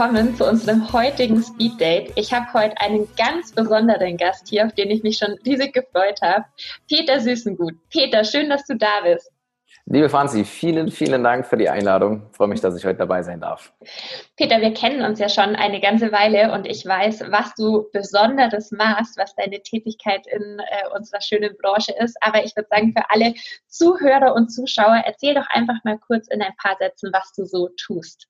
Willkommen zu unserem heutigen Speed Date. Ich habe heute einen ganz besonderen Gast hier, auf den ich mich schon riesig gefreut habe. Peter Süßengut. Peter, schön, dass du da bist. Liebe Franzi, vielen, vielen Dank für die Einladung. Ich freue mich, dass ich heute dabei sein darf. Peter, wir kennen uns ja schon eine ganze Weile und ich weiß, was du Besonderes machst, was deine Tätigkeit in äh, unserer schönen Branche ist. Aber ich würde sagen, für alle Zuhörer und Zuschauer, erzähl doch einfach mal kurz in ein paar Sätzen, was du so tust.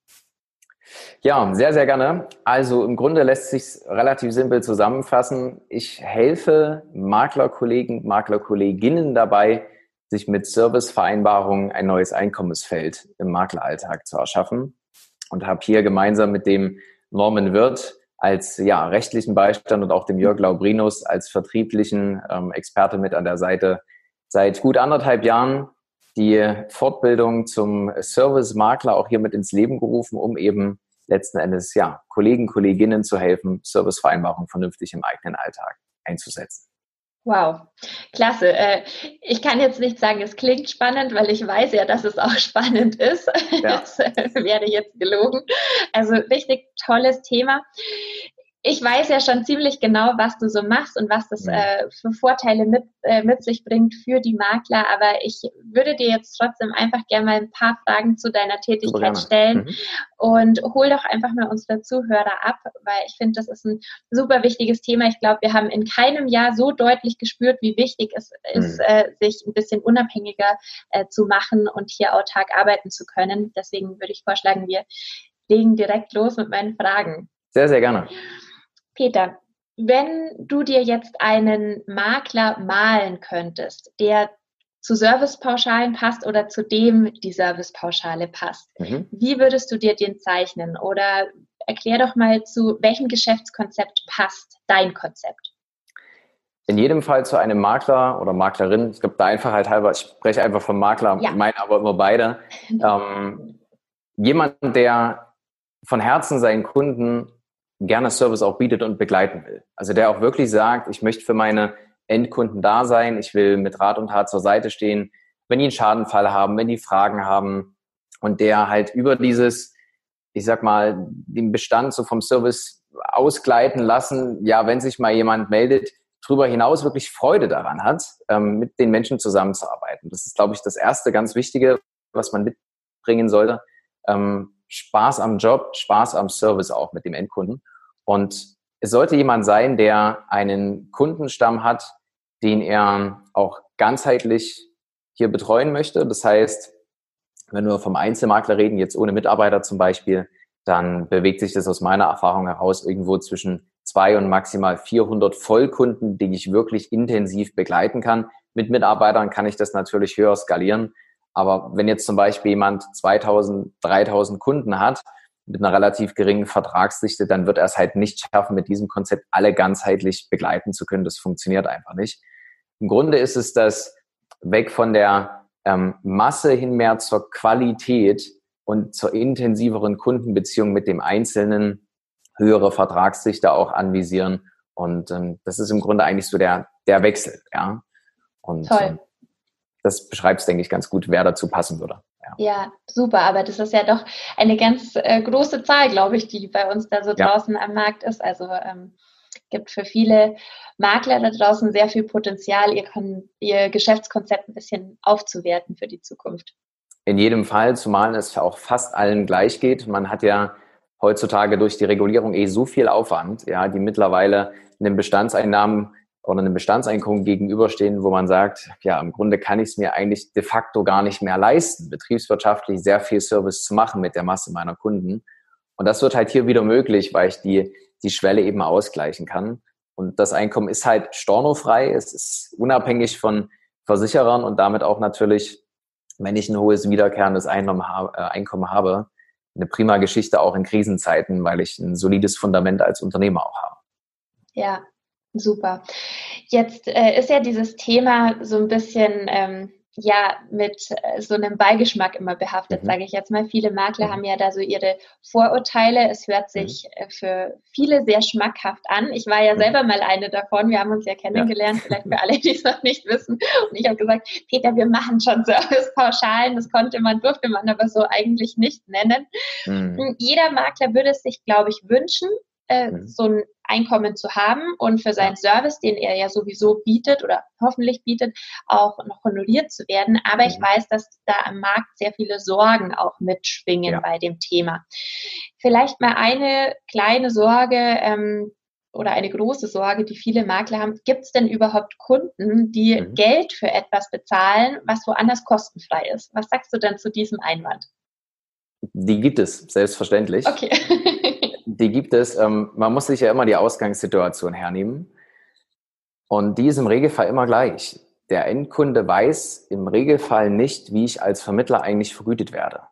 Ja, sehr, sehr gerne. Also im Grunde lässt sich relativ simpel zusammenfassen. Ich helfe Maklerkollegen, Maklerkolleginnen dabei, sich mit Servicevereinbarungen ein neues Einkommensfeld im Makleralltag zu erschaffen und habe hier gemeinsam mit dem Norman Wirth als ja, rechtlichen Beistand und auch dem Jörg Laubrinus als vertrieblichen ähm, Experte mit an der Seite seit gut anderthalb Jahren die Fortbildung zum Service-Makler auch hier mit ins Leben gerufen, um eben letzten Endes ja, Kollegen, Kolleginnen zu helfen, Servicevereinbarungen vernünftig im eigenen Alltag einzusetzen. Wow, klasse. Äh, ich kann jetzt nicht sagen, es klingt spannend, weil ich weiß ja, dass es auch spannend ist. Ja. Das äh, wäre jetzt gelogen. Also richtig tolles Thema ich weiß ja schon ziemlich genau, was du so machst und was das äh, für Vorteile mit, äh, mit sich bringt für die Makler. Aber ich würde dir jetzt trotzdem einfach gerne mal ein paar Fragen zu deiner Tätigkeit stellen mhm. und hol doch einfach mal unsere Zuhörer ab, weil ich finde, das ist ein super wichtiges Thema. Ich glaube, wir haben in keinem Jahr so deutlich gespürt, wie wichtig es mhm. ist, äh, sich ein bisschen unabhängiger äh, zu machen und hier autark arbeiten zu können. Deswegen würde ich vorschlagen, wir legen direkt los mit meinen Fragen. Sehr, sehr gerne. Peter, wenn du dir jetzt einen Makler malen könntest, der zu Servicepauschalen passt oder zu dem die Servicepauschale passt, mhm. wie würdest du dir den zeichnen? Oder erklär doch mal, zu welchem Geschäftskonzept passt dein Konzept? In jedem Fall zu einem Makler oder Maklerin, ich glaube, da Einfachheit halber, ich spreche einfach vom Makler, ja. meine aber immer beide. ähm, jemand, der von Herzen seinen Kunden gerne Service auch bietet und begleiten will. Also der auch wirklich sagt, ich möchte für meine Endkunden da sein, ich will mit Rat und Tat zur Seite stehen, wenn die einen Schadenfall haben, wenn die Fragen haben und der halt über dieses, ich sag mal, den Bestand so vom Service ausgleiten lassen, ja, wenn sich mal jemand meldet, darüber hinaus wirklich Freude daran hat, ähm, mit den Menschen zusammenzuarbeiten. Das ist, glaube ich, das erste ganz Wichtige, was man mitbringen sollte. Ähm, Spaß am Job, Spaß am Service auch mit dem Endkunden. Und es sollte jemand sein, der einen Kundenstamm hat, den er auch ganzheitlich hier betreuen möchte. Das heißt, wenn wir vom Einzelmakler reden, jetzt ohne Mitarbeiter zum Beispiel, dann bewegt sich das aus meiner Erfahrung heraus irgendwo zwischen zwei und maximal 400 Vollkunden, die ich wirklich intensiv begleiten kann. Mit Mitarbeitern kann ich das natürlich höher skalieren. Aber wenn jetzt zum Beispiel jemand 2000, 3000 Kunden hat mit einer relativ geringen Vertragsdichte, dann wird er es halt nicht schaffen, mit diesem Konzept alle ganzheitlich begleiten zu können. Das funktioniert einfach nicht. Im Grunde ist es das weg von der ähm, Masse hin mehr zur Qualität und zur intensiveren Kundenbeziehung mit dem Einzelnen höhere Vertragsdichte auch anvisieren. Und ähm, das ist im Grunde eigentlich so der, der Wechsel, ja. Und Toll. Ähm, das beschreibt es, denke ich, ganz gut, wer dazu passen würde. Ja. super, aber das ist ja doch eine ganz äh, große Zahl, glaube ich, die bei uns da so ja. draußen am Markt ist. Also ähm, gibt für viele Makler da draußen sehr viel Potenzial, ihr, ihr Geschäftskonzept ein bisschen aufzuwerten für die Zukunft. In jedem Fall, zumal es auch fast allen gleich geht. Man hat ja heutzutage durch die Regulierung eh so viel Aufwand, ja, die mittlerweile in den Bestandseinnahmen oder einem Bestandseinkommen gegenüberstehen, wo man sagt, ja, im Grunde kann ich es mir eigentlich de facto gar nicht mehr leisten, betriebswirtschaftlich sehr viel Service zu machen mit der Masse meiner Kunden. Und das wird halt hier wieder möglich, weil ich die, die Schwelle eben ausgleichen kann. Und das Einkommen ist halt stornofrei, es ist unabhängig von Versicherern und damit auch natürlich, wenn ich ein hohes wiederkehrendes Einkommen habe, äh, eine prima Geschichte auch in Krisenzeiten, weil ich ein solides Fundament als Unternehmer auch habe. Ja, Super. Jetzt äh, ist ja dieses Thema so ein bisschen ähm, ja mit äh, so einem Beigeschmack immer behaftet, mhm. sage ich jetzt mal. Viele Makler mhm. haben ja da so ihre Vorurteile. Es hört mhm. sich mhm. für viele sehr schmackhaft an. Ich war ja mhm. selber mal eine davon. Wir haben uns ja kennengelernt, ja. vielleicht für alle, die es noch nicht wissen. Und ich habe gesagt, Peter, wir machen schon Servicepauschalen. Das konnte man, durfte man aber so eigentlich nicht nennen. Mhm. Jeder Makler würde es sich, glaube ich, wünschen, äh, mhm. so ein Einkommen zu haben und für seinen Service, den er ja sowieso bietet oder hoffentlich bietet, auch noch honoriert zu werden. Aber mhm. ich weiß, dass da am Markt sehr viele Sorgen auch mitschwingen ja. bei dem Thema. Vielleicht mal eine kleine Sorge, ähm, oder eine große Sorge, die viele Makler haben. Gibt es denn überhaupt Kunden, die mhm. Geld für etwas bezahlen, was woanders kostenfrei ist? Was sagst du denn zu diesem Einwand? Die gibt es, selbstverständlich. Okay. die gibt es. Ähm, man muss sich ja immer die Ausgangssituation hernehmen. Und die ist im Regelfall immer gleich. Der Endkunde weiß im Regelfall nicht, wie ich als Vermittler eigentlich vergütet werde.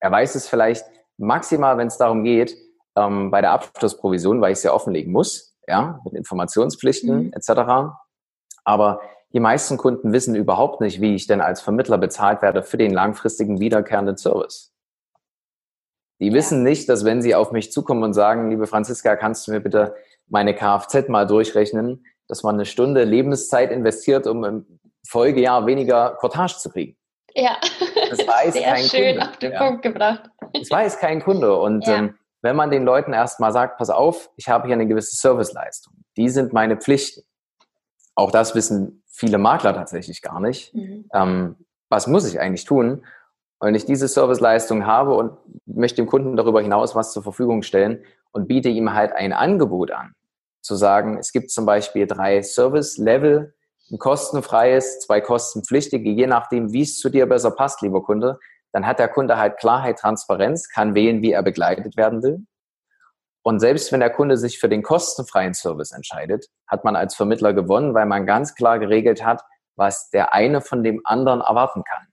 Er weiß es vielleicht maximal, wenn es darum geht, ähm, bei der Abschlussprovision, weil ich es ja offenlegen muss, ja, mit Informationspflichten mhm. etc. Aber die meisten Kunden wissen überhaupt nicht, wie ich denn als Vermittler bezahlt werde für den langfristigen wiederkehrenden Service. Die wissen nicht, dass wenn sie auf mich zukommen und sagen, liebe Franziska, kannst du mir bitte meine Kfz mal durchrechnen, dass man eine Stunde Lebenszeit investiert, um im Folgejahr weniger Cottage zu kriegen. Ja, das weiß sehr kein schön Kunde. auf den ja. Punkt gebracht. Das weiß kein Kunde. Und ja. ähm, wenn man den Leuten erstmal sagt, pass auf, ich habe hier eine gewisse Serviceleistung, die sind meine Pflichten. Auch das wissen viele Makler tatsächlich gar nicht. Mhm. Ähm, was muss ich eigentlich tun? Wenn ich diese Serviceleistung habe und möchte dem Kunden darüber hinaus was zur Verfügung stellen und biete ihm halt ein Angebot an, zu sagen, es gibt zum Beispiel drei Service-Level, ein kostenfreies, zwei kostenpflichtige, je nachdem, wie es zu dir besser passt, lieber Kunde, dann hat der Kunde halt Klarheit, Transparenz, kann wählen, wie er begleitet werden will. Und selbst wenn der Kunde sich für den kostenfreien Service entscheidet, hat man als Vermittler gewonnen, weil man ganz klar geregelt hat, was der eine von dem anderen erwarten kann.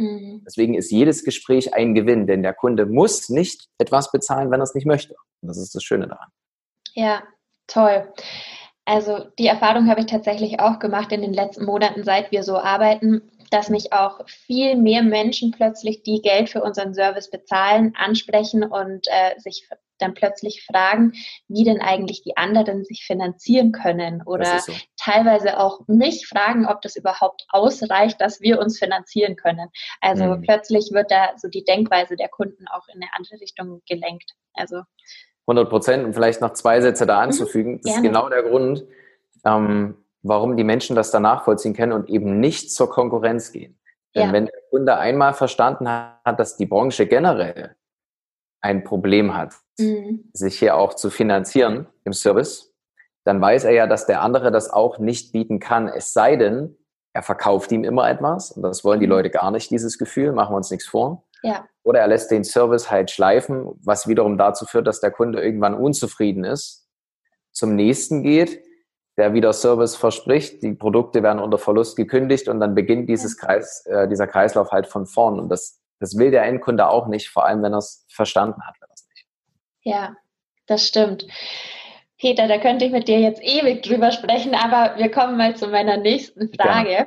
Mhm. Deswegen ist jedes Gespräch ein Gewinn, denn der Kunde muss nicht etwas bezahlen, wenn er es nicht möchte. Und das ist das Schöne daran. Ja, toll. Also die Erfahrung habe ich tatsächlich auch gemacht in den letzten Monaten, seit wir so arbeiten, dass mich auch viel mehr Menschen plötzlich, die Geld für unseren Service bezahlen, ansprechen und äh, sich dann plötzlich fragen, wie denn eigentlich die anderen sich finanzieren können oder so. Teilweise auch mich fragen, ob das überhaupt ausreicht, dass wir uns finanzieren können. Also mhm. plötzlich wird da so die Denkweise der Kunden auch in eine andere Richtung gelenkt. Also 100 Prozent und vielleicht noch zwei Sätze da mhm. anzufügen. Mhm, das ist genau der Grund, ähm, warum die Menschen das dann nachvollziehen können und eben nicht zur Konkurrenz gehen. Denn ja. wenn der Kunde einmal verstanden hat, dass die Branche generell ein Problem hat, mhm. sich hier auch zu finanzieren im Service, dann weiß er ja, dass der andere das auch nicht bieten kann. Es sei denn, er verkauft ihm immer etwas. Und das wollen die mhm. Leute gar nicht, dieses Gefühl, machen wir uns nichts vor. Ja. Oder er lässt den Service halt schleifen, was wiederum dazu führt, dass der Kunde irgendwann unzufrieden ist, zum nächsten geht, der wieder Service verspricht, die Produkte werden unter Verlust gekündigt und dann beginnt dieses Kreis, äh, dieser Kreislauf halt von vorn. Und das das will der Endkunde auch nicht, vor allem wenn er es verstanden hat. Wenn nicht. Ja, das stimmt. Peter, da könnte ich mit dir jetzt ewig drüber sprechen, aber wir kommen mal zu meiner nächsten Frage.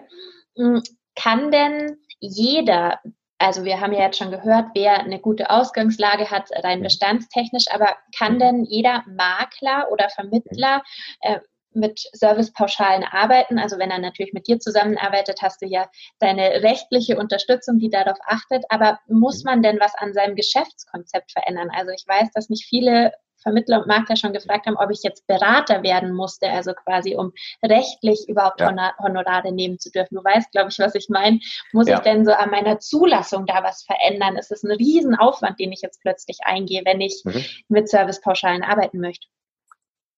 Ja. Kann denn jeder, also wir haben ja jetzt schon gehört, wer eine gute Ausgangslage hat, rein bestandstechnisch, aber kann denn jeder Makler oder Vermittler äh, mit Servicepauschalen arbeiten. Also wenn er natürlich mit dir zusammenarbeitet, hast du ja deine rechtliche Unterstützung, die darauf achtet. Aber muss man denn was an seinem Geschäftskonzept verändern? Also ich weiß, dass mich viele Vermittler und Makler schon gefragt haben, ob ich jetzt Berater werden musste, also quasi um rechtlich überhaupt ja. Honorare nehmen zu dürfen. Du weißt, glaube ich, was ich meine. Muss ja. ich denn so an meiner Zulassung da was verändern? Es ist ein Riesenaufwand, den ich jetzt plötzlich eingehe, wenn ich mhm. mit Servicepauschalen arbeiten möchte.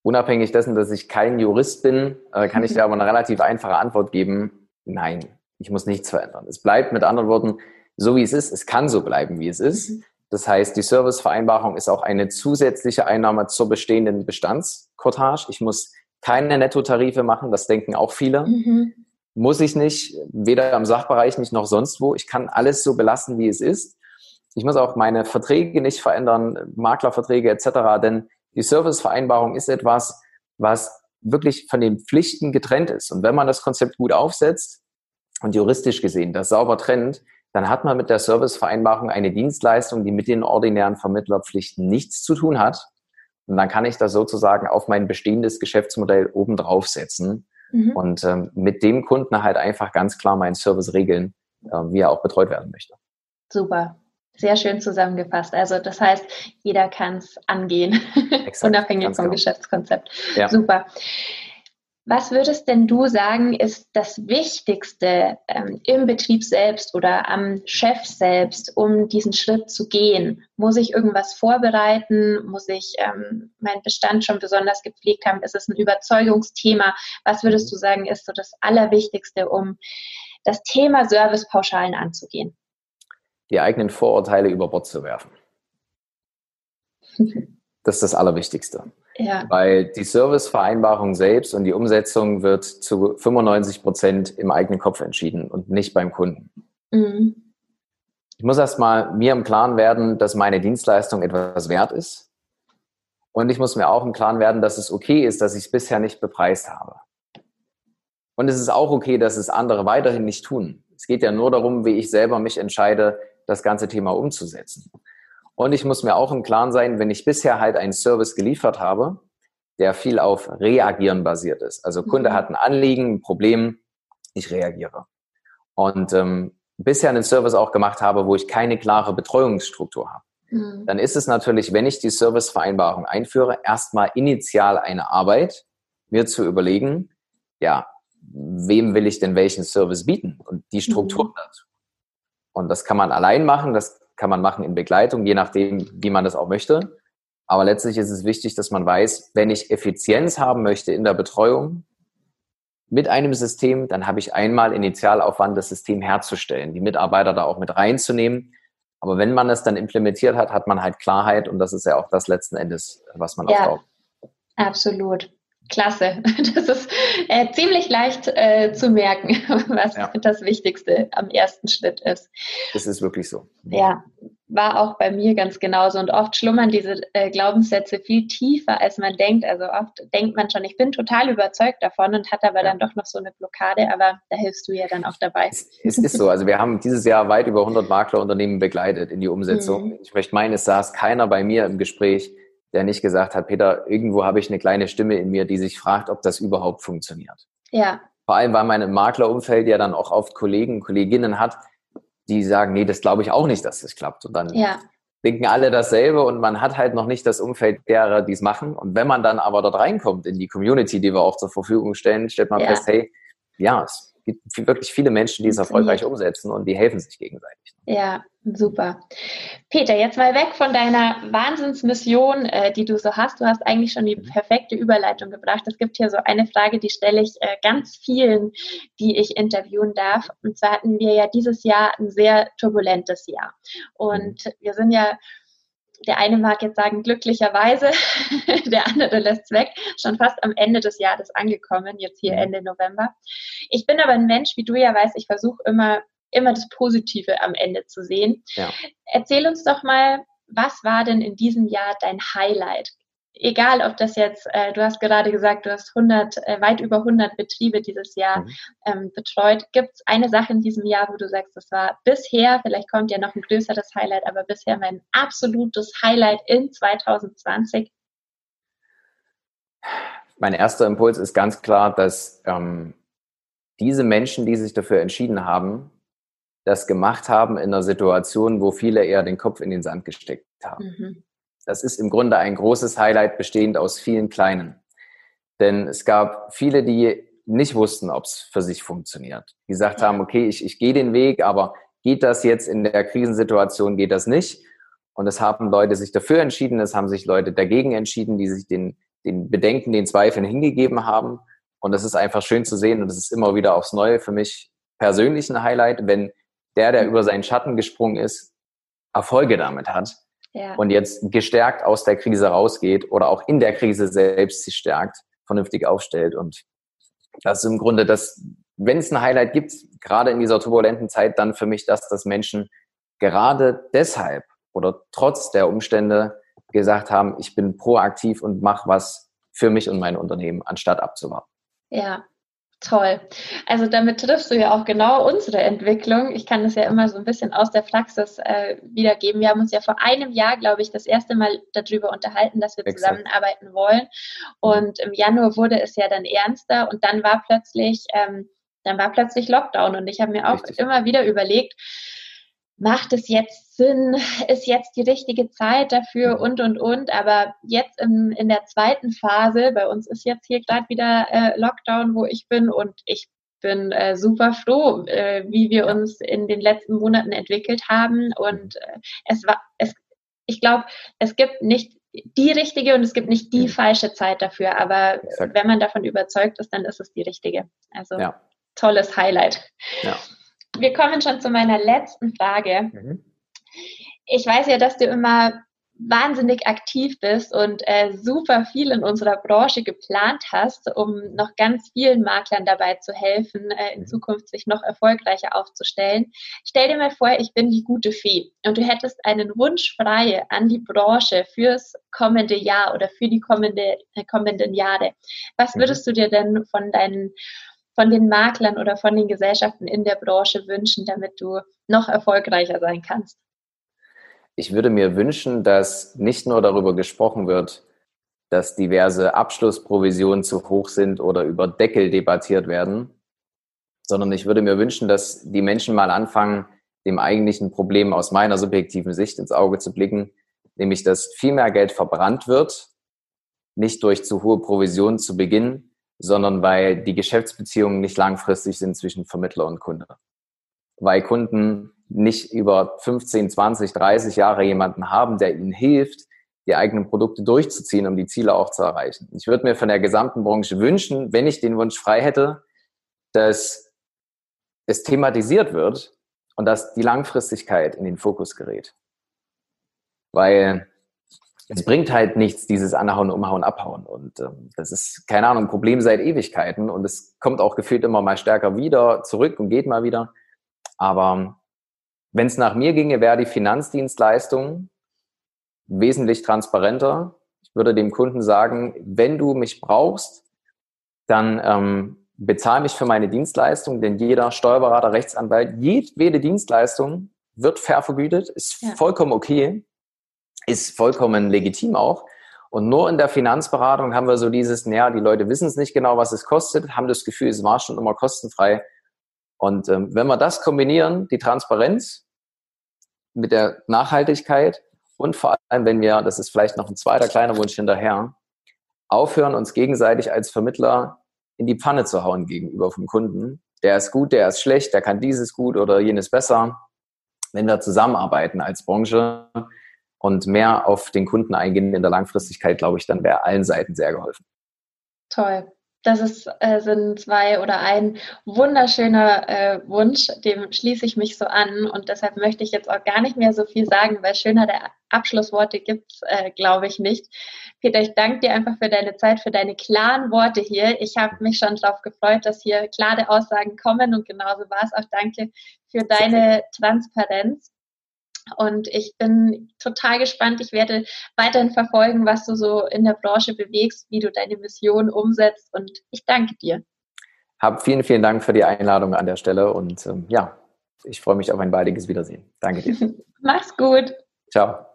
Unabhängig dessen, dass ich kein Jurist bin, äh, kann ich dir aber eine relativ einfache Antwort geben. Nein, ich muss nichts verändern. Es bleibt mit anderen Worten so, wie es ist. Es kann so bleiben, wie es ist. Das heißt, die Servicevereinbarung ist auch eine zusätzliche Einnahme zur bestehenden Bestandskotage. Ich muss keine Nettotarife machen, das denken auch viele. Mhm. Muss ich nicht, weder im Sachbereich nicht noch sonst wo. Ich kann alles so belassen, wie es ist. Ich muss auch meine Verträge nicht verändern, Maklerverträge etc., denn die Servicevereinbarung ist etwas, was wirklich von den Pflichten getrennt ist. Und wenn man das Konzept gut aufsetzt, und juristisch gesehen das sauber trennt, dann hat man mit der Servicevereinbarung eine Dienstleistung, die mit den ordinären Vermittlerpflichten nichts zu tun hat. Und dann kann ich das sozusagen auf mein bestehendes Geschäftsmodell oben draufsetzen mhm. und ähm, mit dem Kunden halt einfach ganz klar meinen Service regeln, äh, wie er auch betreut werden möchte. Super. Sehr schön zusammengefasst. Also das heißt, jeder kann es angehen, Exakt, unabhängig vom genau. Geschäftskonzept. Ja. Super. Was würdest denn du sagen, ist das Wichtigste ähm, im Betrieb selbst oder am Chef selbst, um diesen Schritt zu gehen? Muss ich irgendwas vorbereiten? Muss ich ähm, meinen Bestand schon besonders gepflegt haben? Ist es ein Überzeugungsthema? Was würdest du sagen, ist so das Allerwichtigste, um das Thema Servicepauschalen anzugehen? Die eigenen Vorurteile über Bord zu werfen. Das ist das Allerwichtigste. Ja. Weil die Servicevereinbarung selbst und die Umsetzung wird zu 95 Prozent im eigenen Kopf entschieden und nicht beim Kunden. Mhm. Ich muss erstmal mir im Klaren werden, dass meine Dienstleistung etwas wert ist. Und ich muss mir auch im Klaren werden, dass es okay ist, dass ich es bisher nicht bepreist habe. Und es ist auch okay, dass es andere weiterhin nicht tun. Es geht ja nur darum, wie ich selber mich entscheide, das ganze Thema umzusetzen. Und ich muss mir auch im Klaren sein, wenn ich bisher halt einen Service geliefert habe, der viel auf Reagieren basiert ist. Also Kunde mhm. hat ein Anliegen, ein Problem, ich reagiere. Und ähm, bisher einen Service auch gemacht habe, wo ich keine klare Betreuungsstruktur habe. Mhm. Dann ist es natürlich, wenn ich die Servicevereinbarung einführe, erstmal initial eine Arbeit, mir zu überlegen, ja, wem will ich denn welchen Service bieten und die Struktur mhm. dazu. Und das kann man allein machen, das kann man machen in Begleitung, je nachdem, wie man das auch möchte. Aber letztlich ist es wichtig, dass man weiß, wenn ich Effizienz haben möchte in der Betreuung mit einem System, dann habe ich einmal Initialaufwand, das System herzustellen, die Mitarbeiter da auch mit reinzunehmen. Aber wenn man es dann implementiert hat, hat man halt Klarheit und das ist ja auch das letzten Endes, was man ja, aufbaut. Absolut. Klasse. Das ist äh, ziemlich leicht äh, zu merken, was ja. das Wichtigste am ersten Schritt ist. Das ist wirklich so. Ja, war auch bei mir ganz genauso. Und oft schlummern diese äh, Glaubenssätze viel tiefer, als man denkt. Also oft denkt man schon, ich bin total überzeugt davon und hat aber ja. dann doch noch so eine Blockade. Aber da hilfst du ja dann auch dabei. Es, es ist so. Also wir haben dieses Jahr weit über 100 Maklerunternehmen begleitet in die Umsetzung. Mhm. Ich möchte meinen, es saß keiner bei mir im Gespräch, der nicht gesagt hat, Peter, irgendwo habe ich eine kleine Stimme in mir, die sich fragt, ob das überhaupt funktioniert. Ja. Vor allem, weil man im Maklerumfeld ja dann auch oft Kollegen, Kolleginnen hat, die sagen, nee, das glaube ich auch nicht, dass das klappt. Und dann ja. denken alle dasselbe und man hat halt noch nicht das Umfeld derer, die es machen. Und wenn man dann aber dort reinkommt in die Community, die wir auch zur Verfügung stellen, stellt man ja. fest, hey, ja, es gibt wirklich viele Menschen, die es erfolgreich umsetzen und die helfen sich gegenseitig. Ja, super. Peter, jetzt mal weg von deiner Wahnsinnsmission, äh, die du so hast. Du hast eigentlich schon die mhm. perfekte Überleitung gebracht. Es gibt hier so eine Frage, die stelle ich äh, ganz vielen, die ich interviewen darf. Und zwar hatten wir ja dieses Jahr ein sehr turbulentes Jahr. Und mhm. wir sind ja der eine mag jetzt sagen, glücklicherweise, der andere lässt es weg, schon fast am Ende des Jahres angekommen, jetzt hier mhm. Ende November. Ich bin aber ein Mensch, wie du ja weißt, ich versuche immer, immer das Positive am Ende zu sehen. Ja. Erzähl uns doch mal, was war denn in diesem Jahr dein Highlight? egal ob das jetzt, äh, du hast gerade gesagt, du hast 100, äh, weit über 100 Betriebe dieses Jahr mhm. ähm, betreut. Gibt es eine Sache in diesem Jahr, wo du sagst, das war bisher, vielleicht kommt ja noch ein größeres Highlight, aber bisher mein absolutes Highlight in 2020? Mein erster Impuls ist ganz klar, dass ähm, diese Menschen, die sich dafür entschieden haben, das gemacht haben in einer Situation, wo viele eher den Kopf in den Sand gesteckt haben. Mhm. Das ist im Grunde ein großes Highlight bestehend aus vielen kleinen. Denn es gab viele, die nicht wussten, ob es für sich funktioniert. Die gesagt haben, okay, ich, ich gehe den Weg, aber geht das jetzt in der Krisensituation, geht das nicht? Und es haben Leute sich dafür entschieden, es haben sich Leute dagegen entschieden, die sich den, den Bedenken, den Zweifeln hingegeben haben. Und das ist einfach schön zu sehen und es ist immer wieder aufs Neue für mich persönlich ein Highlight, wenn der, der über seinen Schatten gesprungen ist, Erfolge damit hat ja. und jetzt gestärkt aus der Krise rausgeht oder auch in der Krise selbst sich stärkt, vernünftig aufstellt. Und das ist im Grunde das, wenn es ein Highlight gibt, gerade in dieser turbulenten Zeit, dann für mich das, dass Menschen gerade deshalb oder trotz der Umstände gesagt haben, ich bin proaktiv und mache was für mich und mein Unternehmen, anstatt abzuwarten. Ja, Toll. Also damit triffst du ja auch genau unsere Entwicklung. Ich kann das ja immer so ein bisschen aus der Praxis äh, wiedergeben. Wir haben uns ja vor einem Jahr, glaube ich, das erste Mal darüber unterhalten, dass wir Exakt. zusammenarbeiten wollen. Und im Januar wurde es ja dann ernster und dann war plötzlich, ähm, dann war plötzlich Lockdown und ich habe mir auch Richtig. immer wieder überlegt, macht es jetzt Sinn, ist jetzt die richtige Zeit dafür mhm. und, und, und. Aber jetzt in, in der zweiten Phase, bei uns ist jetzt hier gerade wieder äh, Lockdown, wo ich bin und ich bin äh, super froh, äh, wie wir uns in den letzten Monaten entwickelt haben. Und äh, es war, es, ich glaube, es gibt nicht die richtige und es gibt nicht die mhm. falsche Zeit dafür. Aber Exakt. wenn man davon überzeugt ist, dann ist es die richtige. Also ja. tolles Highlight. Ja wir kommen schon zu meiner letzten Frage. Mhm. Ich weiß ja, dass du immer wahnsinnig aktiv bist und äh, super viel in unserer Branche geplant hast, um noch ganz vielen Maklern dabei zu helfen, äh, in mhm. Zukunft sich noch erfolgreicher aufzustellen. Stell dir mal vor, ich bin die gute Fee und du hättest einen Wunsch frei an die Branche fürs kommende Jahr oder für die kommende, äh, kommenden Jahre. Was mhm. würdest du dir denn von deinen von den Maklern oder von den Gesellschaften in der Branche wünschen, damit du noch erfolgreicher sein kannst? Ich würde mir wünschen, dass nicht nur darüber gesprochen wird, dass diverse Abschlussprovisionen zu hoch sind oder über Deckel debattiert werden, sondern ich würde mir wünschen, dass die Menschen mal anfangen, dem eigentlichen Problem aus meiner subjektiven Sicht ins Auge zu blicken, nämlich dass viel mehr Geld verbrannt wird, nicht durch zu hohe Provisionen zu Beginn, sondern weil die Geschäftsbeziehungen nicht langfristig sind zwischen Vermittler und Kunde. Weil Kunden nicht über 15, 20, 30 Jahre jemanden haben, der ihnen hilft, die eigenen Produkte durchzuziehen, um die Ziele auch zu erreichen. Ich würde mir von der gesamten Branche wünschen, wenn ich den Wunsch frei hätte, dass es thematisiert wird und dass die Langfristigkeit in den Fokus gerät. Weil es bringt halt nichts, dieses Anhauen, Umhauen, Abhauen. Und ähm, das ist, keine Ahnung, ein Problem seit Ewigkeiten. Und es kommt auch gefühlt immer mal stärker wieder zurück und geht mal wieder. Aber wenn es nach mir ginge, wäre die Finanzdienstleistung wesentlich transparenter. Ich würde dem Kunden sagen, wenn du mich brauchst, dann ähm, bezahl mich für meine Dienstleistung, denn jeder Steuerberater, Rechtsanwalt, jede Dienstleistung wird fair vergütet, ist ja. vollkommen okay ist vollkommen legitim auch. Und nur in der Finanzberatung haben wir so dieses, naja, die Leute wissen es nicht genau, was es kostet, haben das Gefühl, es war schon immer kostenfrei. Und ähm, wenn wir das kombinieren, die Transparenz mit der Nachhaltigkeit und vor allem, wenn wir, das ist vielleicht noch ein zweiter kleiner Wunsch hinterher, aufhören, uns gegenseitig als Vermittler in die Pfanne zu hauen gegenüber vom Kunden. Der ist gut, der ist schlecht, der kann dieses gut oder jenes besser. Wenn wir zusammenarbeiten als Branche, und mehr auf den Kunden eingehen in der Langfristigkeit, glaube ich, dann wäre allen Seiten sehr geholfen. Toll. Das ist, äh, sind zwei oder ein wunderschöner äh, Wunsch, dem schließe ich mich so an und deshalb möchte ich jetzt auch gar nicht mehr so viel sagen, weil schöner der Abschlussworte gibt es, äh, glaube ich, nicht. Peter, ich danke dir einfach für deine Zeit, für deine klaren Worte hier. Ich habe mich schon darauf gefreut, dass hier klare Aussagen kommen und genauso war es auch. Danke für deine Transparenz. Und ich bin total gespannt. Ich werde weiterhin verfolgen, was du so in der Branche bewegst, wie du deine Mission umsetzt. Und ich danke dir. Hab vielen, vielen Dank für die Einladung an der Stelle. Und ähm, ja, ich freue mich auf ein baldiges Wiedersehen. Danke dir. Mach's gut. Ciao.